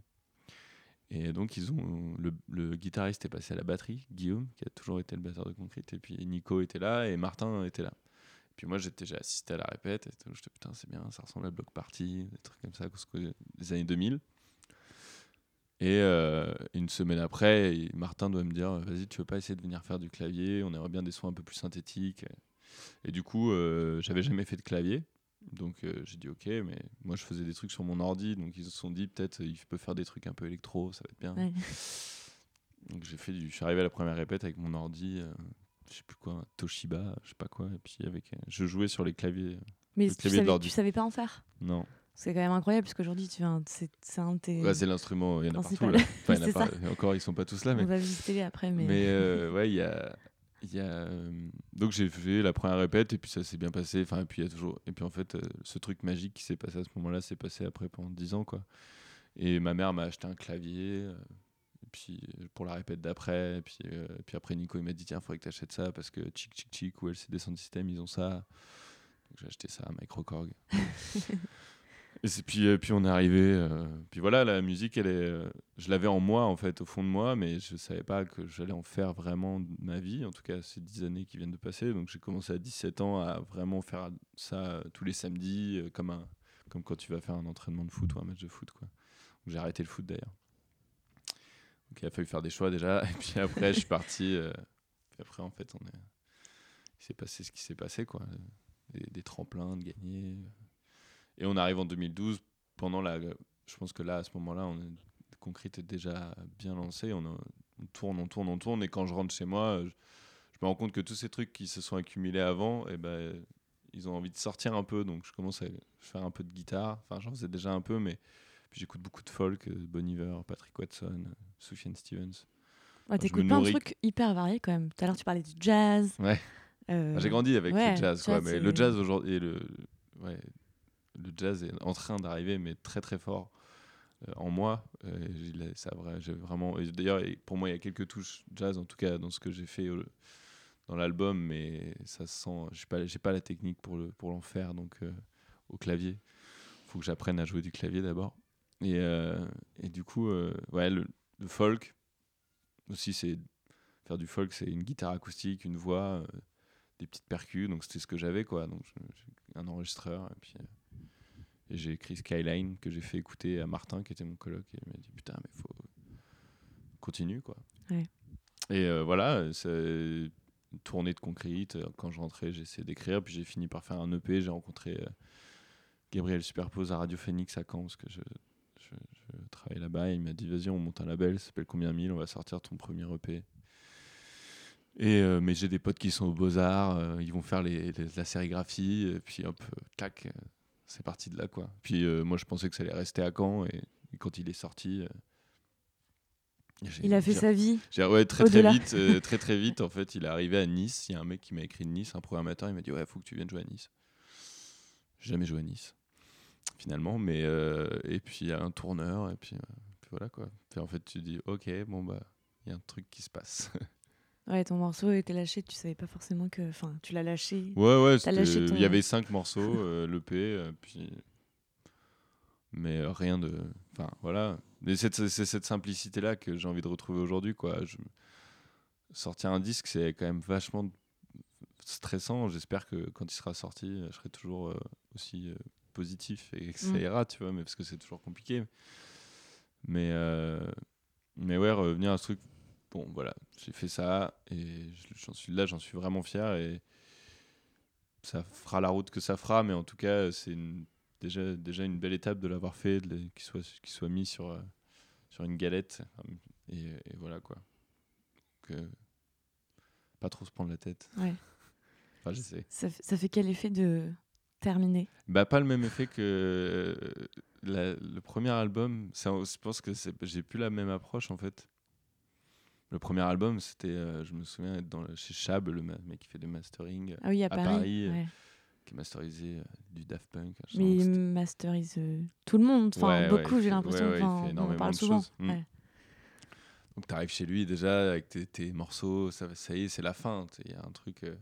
Et donc ils ont le, guitariste est passé à la batterie, Guillaume, qui a toujours été le batteur de Concrete, et puis Nico était là et Martin était là. Puis moi j'étais j'ai assisté à la répète, et j'étais putain c'est bien, ça ressemble à Block Party, des trucs comme ça, des années 2000. Et euh, une semaine après, Martin doit me dire Vas-y, tu veux pas essayer de venir faire du clavier On aimerait bien des sons un peu plus synthétiques. Et du coup, euh, j'avais jamais fait de clavier. Donc euh, j'ai dit Ok, mais moi je faisais des trucs sur mon ordi. Donc ils se sont dit Peut-être il peut faire des trucs un peu électro, ça va être bien. Ouais. Donc j'ai fait du. Je suis arrivé à la première répète avec mon ordi. euh, je sais plus quoi, Toshiba, je sais pas quoi. Et puis avec, je jouais sur les claviers. Mais Le tu clavier de savais, l'ordi. tu savais pas en faire? Non, C'est quand même incroyable parce qu'aujourd'hui, c'est un de tes. Ouais, c'est l'instrument. Il y en a partout là. Enfin, il y en a ça. Encore, ils sont pas tous là, mais On va visiter après, mais. Mais euh, ouais, il y a. il Y a euh, donc j'ai fait la première répète et puis ça s'est bien passé. Enfin, et puis il y a toujours. Et puis en fait, euh, ce truc magique qui s'est passé à ce moment-là s'est passé après pendant 10 ans quoi. Et ma mère m'a acheté un clavier. et puis pour la répète d'après. Et puis, et puis après Nico il m'a dit tiens, faudrait que tu achètes ça parce que Chic Chic Chic ou LCD Sound System ils ont ça. Donc j'ai acheté ça à Microcorg. Et euh, puis on est arrivé. euh, puis voilà, la musique, elle est, euh, je l'avais en moi, en fait, au fond de moi, mais je savais pas que j'allais en faire vraiment ma vie. En tout cas, ces dix années qui viennent de passer. Donc j'ai commencé à 17 ans à vraiment faire ça euh, tous les samedis, comme, un, comme quand tu vas faire un entraînement de foot ou un match de foot. Quoi. J'ai arrêté le foot d'ailleurs. Donc il a fallu faire des choix déjà. Et puis après, je suis parti. euh, après, en fait, on est... il s'est passé ce qui s'est passé, quoi. Des tremplins, de gagner. Et on arrive en 2012 pendant la. Je pense que là, à ce moment-là, on est, Concrete est déjà bien lancé. On, a- on tourne, on tourne, on tourne. Et quand je rentre chez moi, je, je me rends compte que tous ces trucs qui se sont accumulés avant, et ben, ils ont envie de sortir un peu. Donc je commence à faire un peu de guitare. Enfin, j'en faisais déjà un peu, mais puis j'écoute beaucoup de folk, euh, Bon Iver, Patrick Watson, euh, Sufjan Stevens. Ouais, t'écoutes plein de trucs hyper variés quand même. Tout à l'heure, tu parlais du jazz. Ouais. Euh, Ah, J'ai grandi avec ouais, le jazz, quoi, mais le jazz aujourd'hui, et le, ouais, le jazz est en train d'arriver, mais très très fort euh, en moi. Euh, ça vraiment. D'ailleurs, pour moi, il y a quelques touches jazz, en tout cas dans ce que j'ai fait euh, dans l'album, mais ça se sent. J'ai pas, j'ai pas la technique pour le pour l'en faire, donc au clavier. Faut que j'apprenne à jouer du clavier d'abord. Et, et du coup, ouais, le, le folk aussi, c'est faire du folk, c'est une guitare acoustique, une voix, des petites percus. Donc c'était ce que j'avais, quoi. Donc un enregistreur et puis j'ai écrit Skyline que j'ai fait écouter à Martin, qui était mon coloc, et il m'a dit putain, mais faut continue, quoi. Ouais. Et euh, voilà, tournée de concrete. Quand je rentrais, essayé d'écrire, puis j'ai fini par faire un EP. J'ai rencontré euh, Gabriel Superpose à Radio Phoenix à Caen parce que je, je, je travaille là-bas. Il m'a dit vas-y, on monte un label, ça s'appelle Combien Mille, on va sortir ton premier EP. Et euh, mais j'ai des potes qui sont aux Beaux-Arts, euh, ils vont faire les, les- la sérigraphie, et puis hop, tac, c'est parti de là quoi. Puis euh, moi je pensais que ça allait rester à Caen, et, et quand il est sorti. euh, Il a fait sa vie. j'ai- ouais, très très Au-delà. vite, euh, très très vite. En fait, il est arrivé à Nice. Il y a un mec qui m'a écrit de Nice, un programmateur. Il m'a dit ouais, faut que tu viennes jouer à Nice. Jamais joué à Nice, finalement. Mais et puis il y a un tourneur et puis, puis voilà quoi. Puis en fait, tu dis ok, bon bah il y a un truc qui se passe. Ouais, ton morceau était lâché, tu savais pas forcément que. Enfin, tu l'as lâché. ouais ouais. Ton- Il y avait cinq morceaux, euh, l'EP, euh, puis mais euh, rien de. Enfin voilà. Mais c'est cette simplicité là que j'ai envie de retrouver aujourd'hui quoi. Je- Sortir un disque, c'est quand même vachement stressant. J'espère que quand il sera sorti, je serai toujours euh, aussi positif et que ça Mm. ira, tu vois, mais parce que c'est toujours compliqué. Mais, mais ouais, revenir à ce truc, bon, voilà, j'ai fait ça et j'en suis là, j'en suis vraiment fier et ça fera la route que ça fera, mais en tout cas, c'est déjà, déjà une belle étape de l'avoir fait, qu'il soit, soit mis sur, euh, sur une galette. Et, et voilà quoi. Donc, euh, pas trop se prendre la tête. Ouais. Enfin, j'essaie. Ça, fait quel effet de terminer? Bah, pas le même effet que euh, la- le premier album. Je pense que j'ai plus la même approche en fait. Le premier album, c'était, euh, je me souviens être dans le- chez Chab, le mec qui fait des mastering, euh, Ah oui, à, À Paris. Paris, euh, ouais. qui masterisait euh, du Daft Punk. je Mais il masterise euh, tout le monde, enfin Ouais, beaucoup, j'ai l'impression. on en parle souvent. Mm. ouais. Donc tu arrives chez lui déjà avec tes, tes morceaux, ça, ça y est, c'est la fin. Il y a un truc. euh,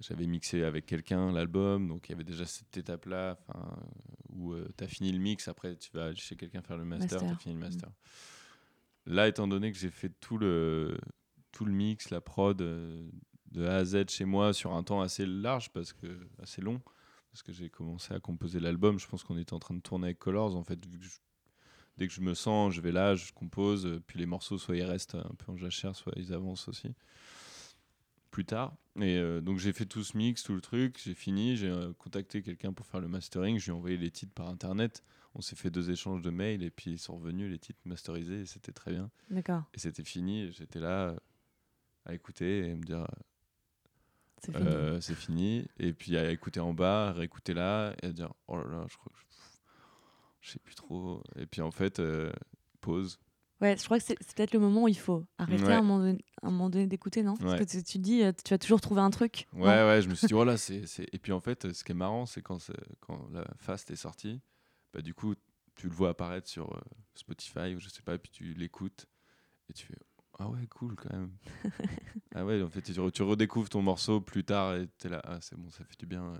J'avais mixé avec quelqu'un l'album, donc il y avait déjà cette étape-là enfin, euh, où tu as fini le mix, après tu vas chez quelqu'un faire le master, tu as Master. fini le Mm. master. Là, étant donné que j'ai fait tout le, tout le mix, la prod euh, de A à Z chez moi sur un temps assez large, parce que, assez long, parce que j'ai commencé à composer l'album, je pense qu'on était en train de tourner avec Colors, en fait, dès que je me sens, je vais là, je compose, euh, puis les morceaux, soit ils restent un peu en jachère, soit ils avancent aussi. Plus tard. Et euh, donc j'ai fait tout ce mix, tout le truc, j'ai fini, j'ai contacté quelqu'un pour faire le mastering, je lui ai envoyé les titres par internet, on s'est fait deux échanges de mails, et puis ils sont revenus, les titres masterisés, et c'était très bien. D'accord, Et c'était fini, j'étais là à écouter et me dire c'est fini. euh, fini, et puis à écouter en bas, à réécouter là, et à dire oh là là, je crois que je, je sais plus trop. Et puis en fait, euh, pause. Ouais, je crois que c'est peut-être le moment où il faut arrêter Ouais. à un moment donné, à un moment donné d'écouter, non? Ouais. Parce que tu, dis, euh, tu vas toujours trouver un truc. Ouais, ouais, je me suis dit, oh là, c'est. Et puis en fait, ce qui est marrant, c'est quand, c'est- quand la Fast est sortie, bah, du coup, tu le vois apparaître sur euh, Spotify ou je sais pas, et puis tu l'écoutes et tu fais, ah ouais, cool quand même. ah ouais, en fait, tu, re- tu redécouvres ton morceau plus tard et t'es là, ah c'est bon, ça fait du bien.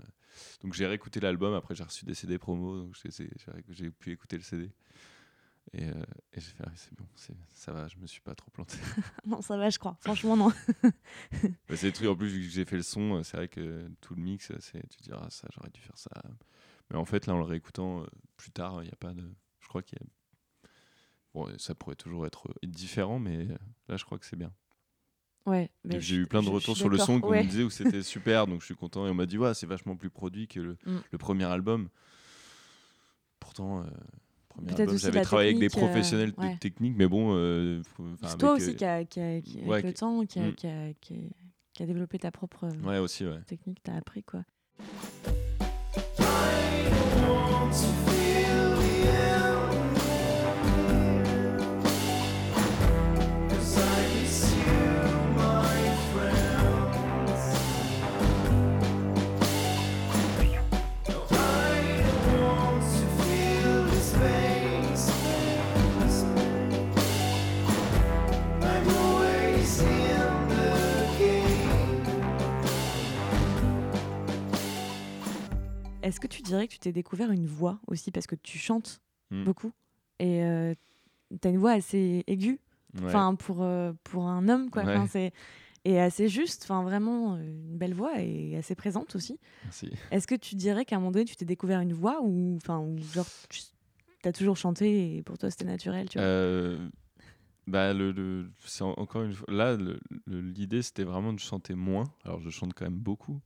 Donc j'ai réécouté l'album, après j'ai reçu des CD promo, donc j'ai- pu écouter le CD. Et, euh, et j'ai fait, ah, c'est bon, ça va, je me suis pas trop planté. non, ça va, je crois. Franchement, non. Bah, c'est des trucs, en plus, vu que j'ai fait le son, euh, c'est vrai que tout le mix, tu te dis, ah, ça, j'aurais dû faire ça. Mais en fait, là, en le réécoutant euh, plus tard, il n'y a pas de. Je crois qu'il y a. Bon, ça pourrait toujours être euh, différent, mais euh, là, je crois que c'est bien. Ouais, j'ai eu plein de retours sur le son qu'on ouais. me disait où c'était super, donc je suis content. Et on m'a dit, ouais, c'est vachement plus produit que le, Mm. le premier album. Pourtant, euh, premier album, j'avais travaillé avec des euh, professionnels de technique, mais bon. euh, C'est toi aussi euh, qui a, qui a- qui- avec le temps, qui a, Mm. qui développé ta propre euh, aussi, technique, t'as appris quoi. So Est-ce que tu dirais que tu t'es découvert une voix aussi parce que tu chantes Mm. beaucoup et euh, t'as une voix assez aiguë, Ouais. enfin pour euh, pour un homme quoi. Enfin, c'est et assez juste, enfin vraiment euh, une belle voix et assez présente aussi. Merci. Est-ce que tu dirais qu'à un moment donné tu t'es découvert une voix ou enfin ou genre tu as toujours chanté et pour toi c'était naturel, tu vois? Euh, bah le, le- c'est en- encore une fois là l'idée c'était vraiment de chanter moins alors je chante quand même beaucoup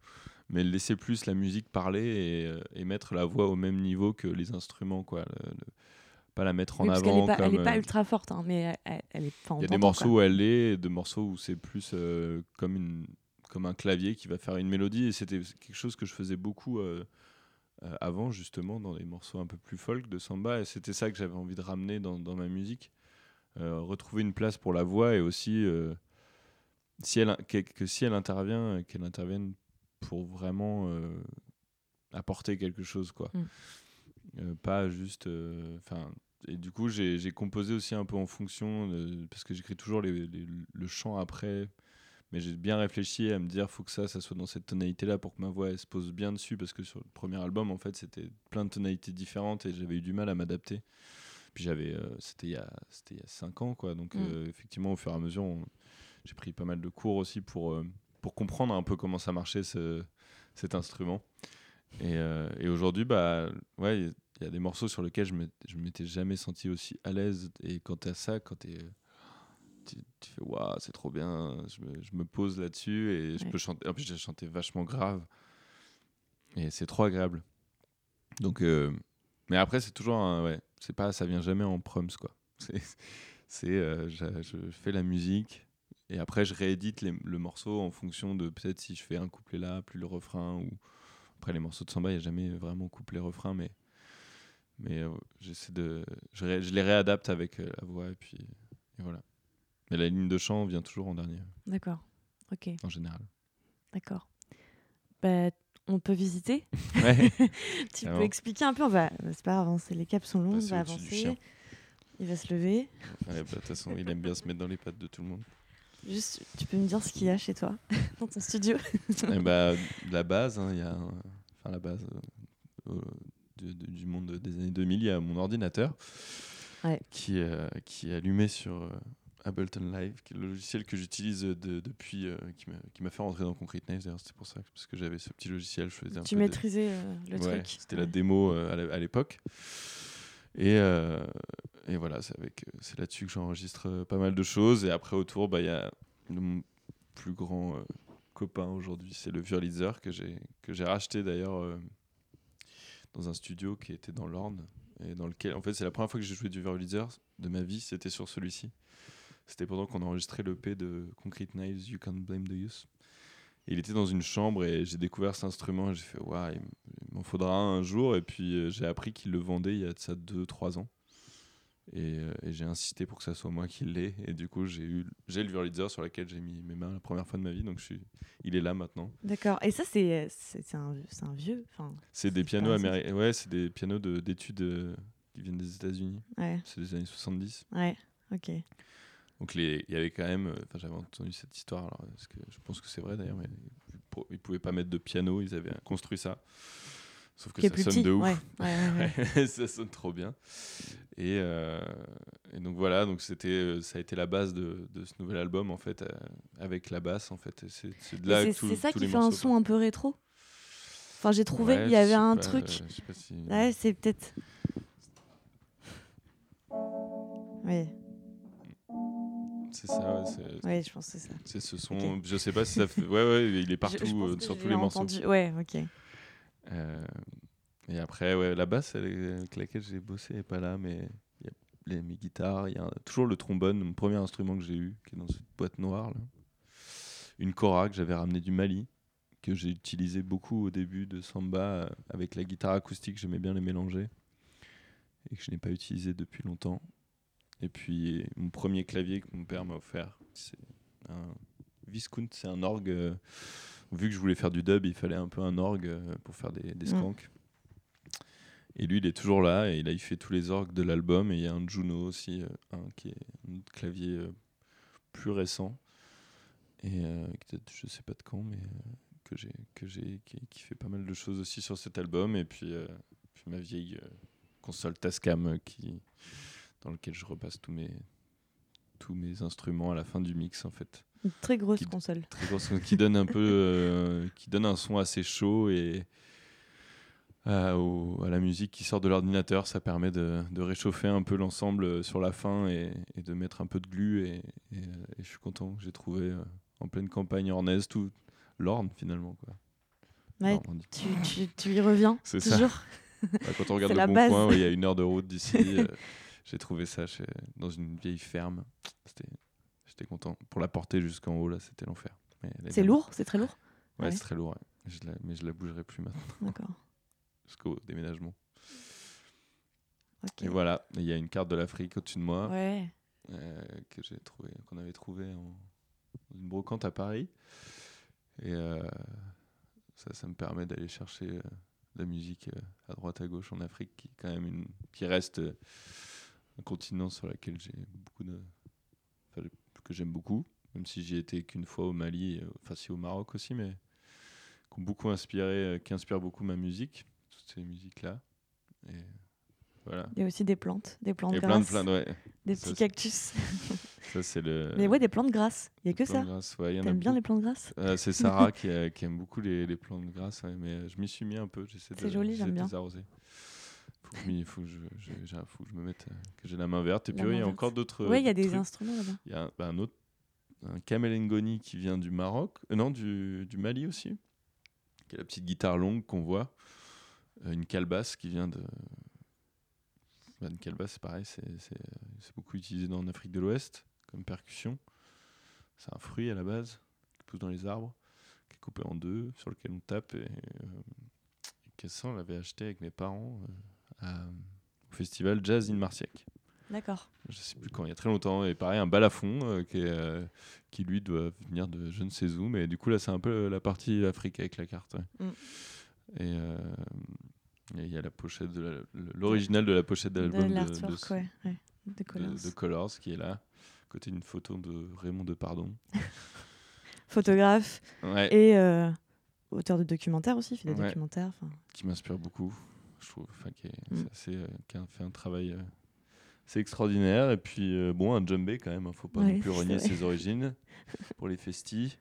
mais laisser plus la musique parler et, euh, et mettre la voix au même niveau que les instruments quoi le- le- pas la mettre en Oui, parce qu'elle avant est pas, euh, ultra forte, hein, mais elle, elle est. il y a des morceaux quoi. où elle est et des morceaux où c'est plus euh, comme une comme un clavier qui va faire une mélodie et c'était quelque chose que je faisais beaucoup euh, euh, avant justement dans les morceaux un peu plus folk de samba et c'était ça que j'avais envie de ramener dans, dans ma musique Euh, retrouver une place pour la voix et aussi euh, si elle que, que si elle intervient euh, qu'elle intervienne pour vraiment euh, apporter quelque chose quoi Mm. Euh, pas juste euh, enfin et du coup j'ai composé aussi un peu en fonction de- parce que j'écris toujours les- les- le chant après mais j'ai bien réfléchi à me dire faut que ça ça soit dans cette tonalité là pour que ma voix elle se pose bien dessus parce que sur le premier album en fait c'était plein de tonalités différentes et j'avais eu du mal à m'adapter puis j'avais euh, c'était il y a c'était il y a 5 ans quoi donc Mm. euh, effectivement au fur et à mesure j'ai pris pas mal de cours aussi pour euh, pour comprendre un peu comment ça marchait ce, cet instrument. Et, euh, et aujourd'hui bah ouais il y a- il y a des morceaux sur lesquels je je m'étais jamais senti aussi à l'aise. Et quand t'as ça quand t'es tu, tu fais waouh c'est trop bien je me, je me pose là-dessus et je peux chanter. En plus j'ai chanté vachement grave. Et c'est trop agréable. Donc euh, mais après c'est toujours un, ouais c'est pas ça vient jamais en prums quoi. C'est, c'est, euh, je, je fais la musique et après je réédite les- le morceau en fonction de peut-être si je fais un couplet là, plus le refrain ou après les morceaux de samba, il n'y a jamais vraiment couplet refrain, mais mais euh, j'essaie de, je, ré- je les réadapte avec euh, la voix et puis et voilà. Mais la ligne de chant vient toujours en dernier D'accord. Ok, en général. d'accord. Bah, on peut visiter. Ouais. tu peux expliquer un peu. On va, c'est pas grave, avancer. Les caps sont longs. On va avancer. Il va se lever. Ouais, bah, De toute façon, il aime bien se mettre dans les pattes de tout le monde. Juste, tu peux me dire ce qu'il y a chez toi, dans ton studio. Et bah, la base, hein, il y a, enfin la base euh, du, monde des années 2000, il y a mon ordinateur Ouais. qui, euh, qui est allumé sur euh, Ableton Live, qui est le logiciel que j'utilise de- depuis, qui m'a- fait rentrer dans Concrete Knives. D'ailleurs, c'était pour ça, parce que j'avais ce petit logiciel, je faisais un tu peu maîtrisais le Ouais, truc. C'était la démo à l'époque. Et, euh, et voilà, c'est avec, c'est là-dessus que j'enregistre euh, pas mal de choses. Et après, autour, bah, il y a mon plus grand euh, copain aujourd'hui, c'est le Wurlitzer que j'ai, racheté d'ailleurs euh, dans un studio qui était dans l'Orne. Et dans lequel, en fait, c'est la première fois que j'ai joué du Wurlitzer de ma vie, c'était sur celui-ci. C'était pendant qu'on enregistrait l'EP de Concrete Knives, You Can't Blame the Youth. Il était dans une chambre et j'ai découvert cet instrument et j'ai fait, waouh, il m'en faudra un, un jour. Et puis j'ai appris qu'il le vendait il y a de ça 2-3 ans. Et, euh, et j'ai insisté pour que ça soit moi qui l'ai. Et du coup, j'ai eu j'ai le Wurlitzer sur lequel j'ai mis mes mains la première fois de ma vie. Donc je suis, il est là maintenant. D'accord. Et ça, c'est un, un vieux. Enfin, C'est des pianos américains. Ouais, c'est des pianos de- d'études euh, qui viennent des États-Unis. ouais, C'est des années 70. ouais. Ok. Donc les- il y avait quand même, euh, enfin j'avais entendu cette histoire, alors, parce que je pense que c'est vrai d'ailleurs, mais ils pouvaient pas mettre de piano, ils avaient construit ça. Sauf que ça sonne petit. de ouf. Ouais, ouais, ouais, ouais. ça sonne trop bien. Et, euh, et donc voilà, donc c'était, euh, ça a été la base de, de ce nouvel album en fait, euh, avec la basse en fait. C'est, c'est de là Et que C'est tout- c'est ça tous qui fait un son un peu rétro? Enfin, j'ai trouvé, il y avait un pas, truc. euh, je sais pas si- Ouais, c'est peut-être. Oui, C'est ça, c'est, ouais, je pense que c'est ça. c'est ce son. Ok. Je sais pas si ça fait. Ouais, ouais, il est partout Je- je sur tous les morceaux. Ouais, ok. Euh, et après, ouais, la basse avec laquelle j'ai bossé n'est pas là, mais il y a les, mes guitares, il y a toujours le trombone, mon premier instrument que j'ai eu, qui est dans cette boîte noire. Une cora que j'avais ramené du Mali, que j'ai utilisé beaucoup au début de Samba euh, avec la guitare acoustique, j'aimais bien les mélanger, et que je n'ai pas utilisé depuis longtemps. Et puis mon premier clavier que mon père m'a offert, c'est un Viscount, c'est un orgue. Vu que je voulais faire du dub, il fallait un peu un orgue euh, pour faire des, des Mm. skanks. Et lui, il est toujours là, et là, il fait tous les orgues de l'album. Et il y a un Juno aussi, euh, un qui est un clavier euh, plus récent, et euh, je sais pas de quand, mais que j'ai, que j'ai, qui, qui fait pas mal de choses aussi sur cet album. Et puis, puis ma vieille console Tascam, qui, dans lequel je repasse tous mes, tous mes instruments à la fin du mix, en fait Une très grosse Qui- console. très grosse, qui donne un peu euh, qui donne un son assez chaud et à, au- à la musique qui sort de l'ordinateur ça permet de, de réchauffer un peu l'ensemble euh, sur la fin et, et de mettre un peu de glu et, et, euh, et je suis content que j'ai trouvé euh, en pleine campagne ornaise tout l'orne finalement quoi Ouais, tu, tu, tu y reviens ça. toujours. Ouais, quand on regarde le bon base. coin ouais, il y a une heure de route d'ici euh, j'ai trouvé ça chez- dans une vieille ferme C'était- j'étais content pour la porter jusqu'en haut là c'était l'enfer C'est lourd, c'est très lourd. ouais, Ouais. c'est très lourd ouais. Je la- mais je la bougerai plus maintenant D'accord. jusqu'au déménagement. Et voilà, il y a une carte de l'Afrique au-dessus de moi Ouais. euh, que j'ai trouvé, qu'on avait trouvé en une brocante à Paris. Et euh, ça, ça me permet d'aller chercher euh, de la musique euh, à droite à gauche en Afrique, qui est quand même une, qui reste euh, un continent sur lequel j'ai beaucoup de, que j'aime beaucoup, même si j'y étais qu'une fois au Mali, euh, enfin si au Maroc aussi, mais qui ont beaucoup inspiré, euh, qui inspirent beaucoup ma musique, toutes ces musiques là. Et voilà. Il y a aussi des plantes, des plantes Et plein de grasses, ouais. des ça, petits cactus. Ça c'est le. Mais ouais, des plantes grasses. Il y a que ça. ouais, T'aimes bien les plantes grasses Euh, c'est Sarah qui, a- qui aime beaucoup les, les plantes grasses, ouais, mais je m'y suis mis un peu. J'essaie de, C'est joli, j'aime bien. les arroser. Faut que, je faut que je, je- j'ai- faut que je me mette, euh, que j'ai la main verte. Et puis oui, il y a encore d'autres. Ouais, il y a des trucs. instruments là-bas. Il y a un, bah, un autre, un Kamelengoni qui vient du Maroc, euh, non, du, du Mali aussi, qui est la petite guitare longue qu'on voit, Euh, une calebasse qui vient de, Bah, une calebasse, c'est pareil, c'est beaucoup utilisé en Afrique de l'Ouest comme percussion. C'est un fruit à la base qui pousse dans les arbres, qui est coupé en deux, sur lequel on tape. Et, euh, on l'avait acheté avec mes parents euh, au festival Jazz in Marciac. D'accord. Je sais plus quand, il y a très longtemps. Et pareil, un balafon euh, qui, qui lui doit venir de je ne sais où. Mais du coup, là, c'est un peu la partie Afrique avec la carte. Mm. Et il y a la pochette de l'original de la pochette d'album de, de, de, Colors qui est là côté d'une photo de Raymond Depardon. Photographe et euh, auteur de documentaires aussi, fait des documentaires. Qui m'inspire beaucoup, je trouve, qui, mm. euh, qui, a fait un travail c'est euh, extraordinaire. Et puis, bon, un djembé quand même, il hein, ne faut pas non plus renier ses origines pour les festis.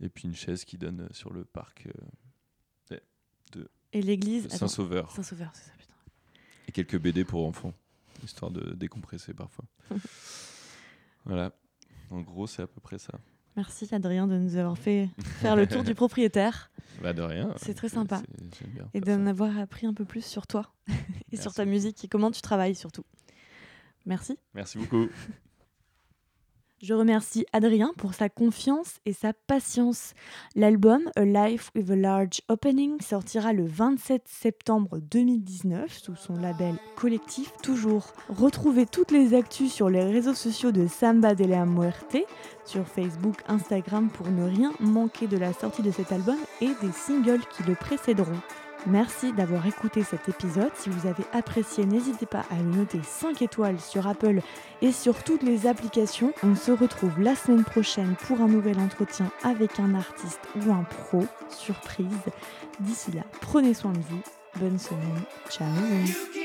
Et puis une chaise qui donne sur le parc de et l'église Saint-Sauveur. Saint-Sauveur, c'est ça, putain. Et quelques BD pour enfants, histoire de décompresser parfois. Voilà. En gros, c'est à peu près ça. Merci Adrien de nous avoir fait faire le tour du propriétaire. Bah de rien. C'est très sympa. et d'en avoir appris un peu plus sur toi et sur ta musique et comment tu travailles surtout. Merci. Merci beaucoup. Je remercie Adrien pour sa confiance et sa patience. L'album A Life with a Large Opening sortira le 27 septembre 2019 sous son label collectif Toujours. Retrouvez toutes les actus sur les réseaux sociaux de Samba de la Muerte, sur Facebook, Instagram pour ne rien manquer de la sortie de cet album et des singles qui le précéderont. Merci d'avoir écouté cet épisode. Si vous avez apprécié, n'hésitez pas à le noter 5 étoiles sur Apple et sur toutes les applications. On se retrouve la semaine prochaine pour un nouvel entretien avec un artiste ou un pro. Surprise. D'ici là, prenez soin de vous. Bonne semaine. Ciao.